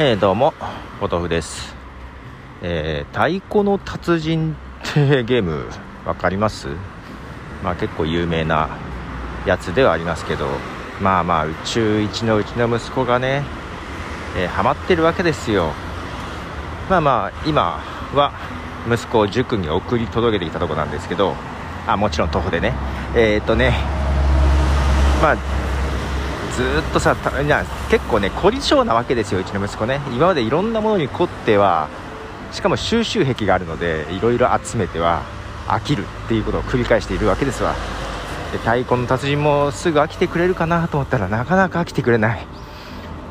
えー、どうもポトフです、えー、太鼓の達人ってゲーム分かります？まあ結構有名なやつではありますけどまあまあ宇宙一のうちの息子がね、えー、ハマってるわけですよ。まあまあ今は息子を塾に送り届けてきたとこなんですけどあもちろん徒歩でね。えっ、とねまあずっとさ結構ね凝り性なわけですようちの息子ね。今までいろんなものに凝ってはしかも収集癖があるのでいろいろ集めては飽きるっていうことを繰り返しているわけですわ。で太鼓の達人もすぐ飽きてくれるかなと思ったらなかなか飽きてくれない。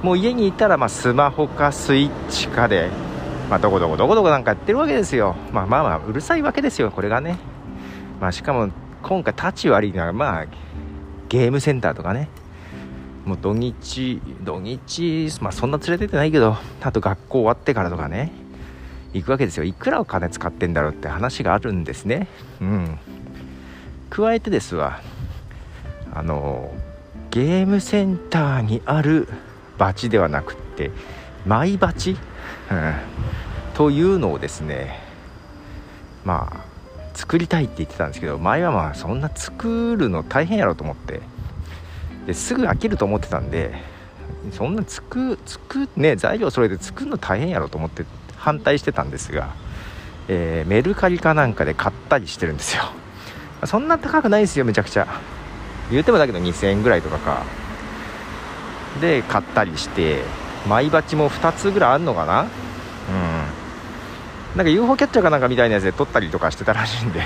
もう家にいたらまスマホかスイッチかで、まあ、どこどこどこどこなんかやってるわけですよ、まあ、まあまあうるさいわけですよこれがね、まあ、しかも今回立ち悪いのはまあゲームセンターとかね。もう土日土日まあそんな連れてってないけどあと学校終わってからとかね行くわけですよ。いくらお金使ってんだろうって話があるんですね。うん。加えてですわあのゲームセンターにあるバチではなくってマイバチ、うん、というのをですねまあ作りたいって言ってたんですけど前はまあそんな作るの大変やろと思って。ですぐ飽きると思ってたんでそんなつくつくね材料揃えて作るの大変やろと思って反対してたんですが、えー、メルカリかなんかで買ったりしてるんですよ。そんな高くないですよめちゃくちゃ。言うてもだけど2000円ぐらいとかか。で買ったりしてマイバチも2つぐらいあんのかな。うん。なんか UFO キャッチャーかなんかみたいなやつで撮ったりとかしてたらしいんで。うん。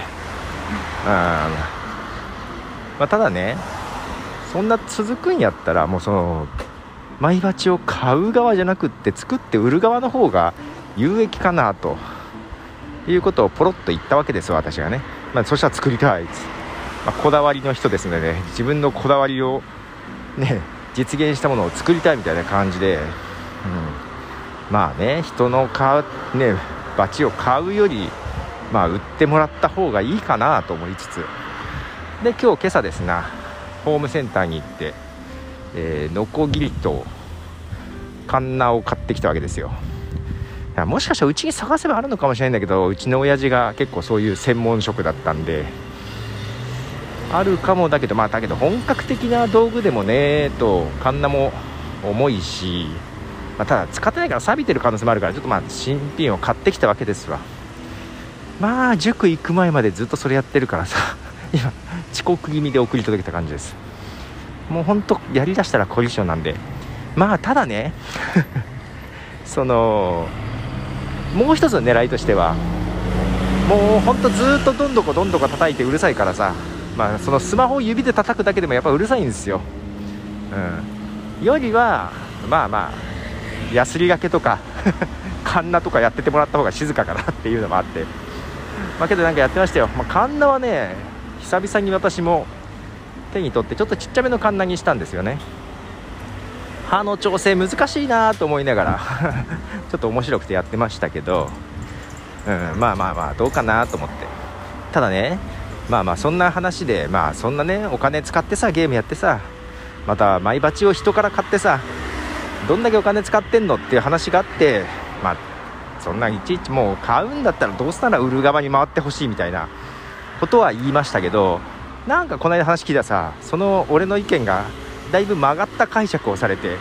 まあ、ただねそんな続くんやったらもうそのマイバチを買う側じゃなくって作って売る側の方が有益かなということをポロッと言ったわけです私がね、まあ、そしたら作りたいまあ、こだわりの人ですので、ね、自分のこだわりをね実現したものを作りたいみたいな感じで、うん、まあね人の買うねバチを買うよりまあ売ってもらった方がいいかなと思いつつ。で今日今朝ですな。ホームセンターに行って、えー、ノコギリとカンナを買ってきたわけですよ。もしかしたらうちに探せばあるのかもしれないんだけどうちの親父が結構そういう専門職だったんであるかもだけどまあだけど本格的な道具でもねとカンナも重いし、まあ、ただ使ってないから錆びてる可能性もあるからちょっとまあ新品を買ってきたわけですわ。まあ塾行く前までずっとそれやってるからさ。今遅刻気味で送り届けた感じです。もうほんとやりだしたらコリションなんで。まあただね そのもう一つの狙いとしてはもうほんとずっとどんどこどんどこ叩いてうるさいからさまあそのスマホを指で叩くだけでもやっぱうるさいんですよ。うん。よりはまあまあやすりがけとか カンナとかやっててもらった方が静かかなっていうのもあって。まあけどなんかやってましたよ、まあ、カンナはね久々に私も手に取ってちょっとちっちゃめのカンナにしたんですよね。歯の調整難しいなと思いながら ちょっと面白くてやってましたけど、うん、まあまあまあどうかなと思って。ただねまあまあそんな話でまあそんなねお金使ってさゲームやってさまたマイバチを人から買ってさどんだけお金使ってんのっていう話があってまあそんないちいちもう買うんだったらどうしたら売る側に回ってほしいみたいなことは言いましたけどなんかこの間話聞いたさその俺の意見がだいぶ曲がった解釈をされて、うん、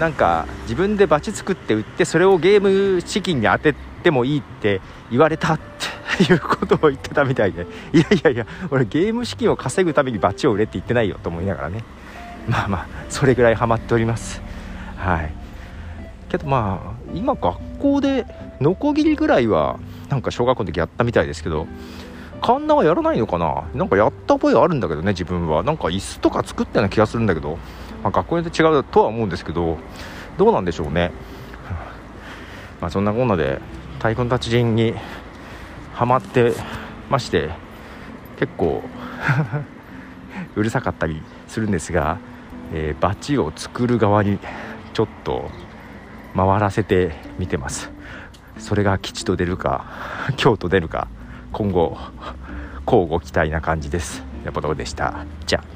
なんか自分でバチ作って売ってそれをゲーム資金に当ててもいいって言われたっていうことを言ってたみたいで。いやいやいや俺ゲーム資金を稼ぐためにバチを売れって言ってないよと思いながらね。まあまあそれぐらいハマっております。はい。けどまあ今学校でノコギリぐらいはなんか小学校の時やったみたいですけどカンナはやらないのかな？なんかやった覚えあるんだけどね自分は。なんか椅子とか作ったような気がするんだけど、まあ、学校によって違うとは思うんですけどどうなんでしょうね。まあそんなこんなで太鼓の達人にはまってまして結構 うるさかったりするんですが、えー、バチを作る側にちょっと回らせてみてます。それが吉と出るか 京と出るか今後 交互期待な感じです。ヤポドでした？じゃあ。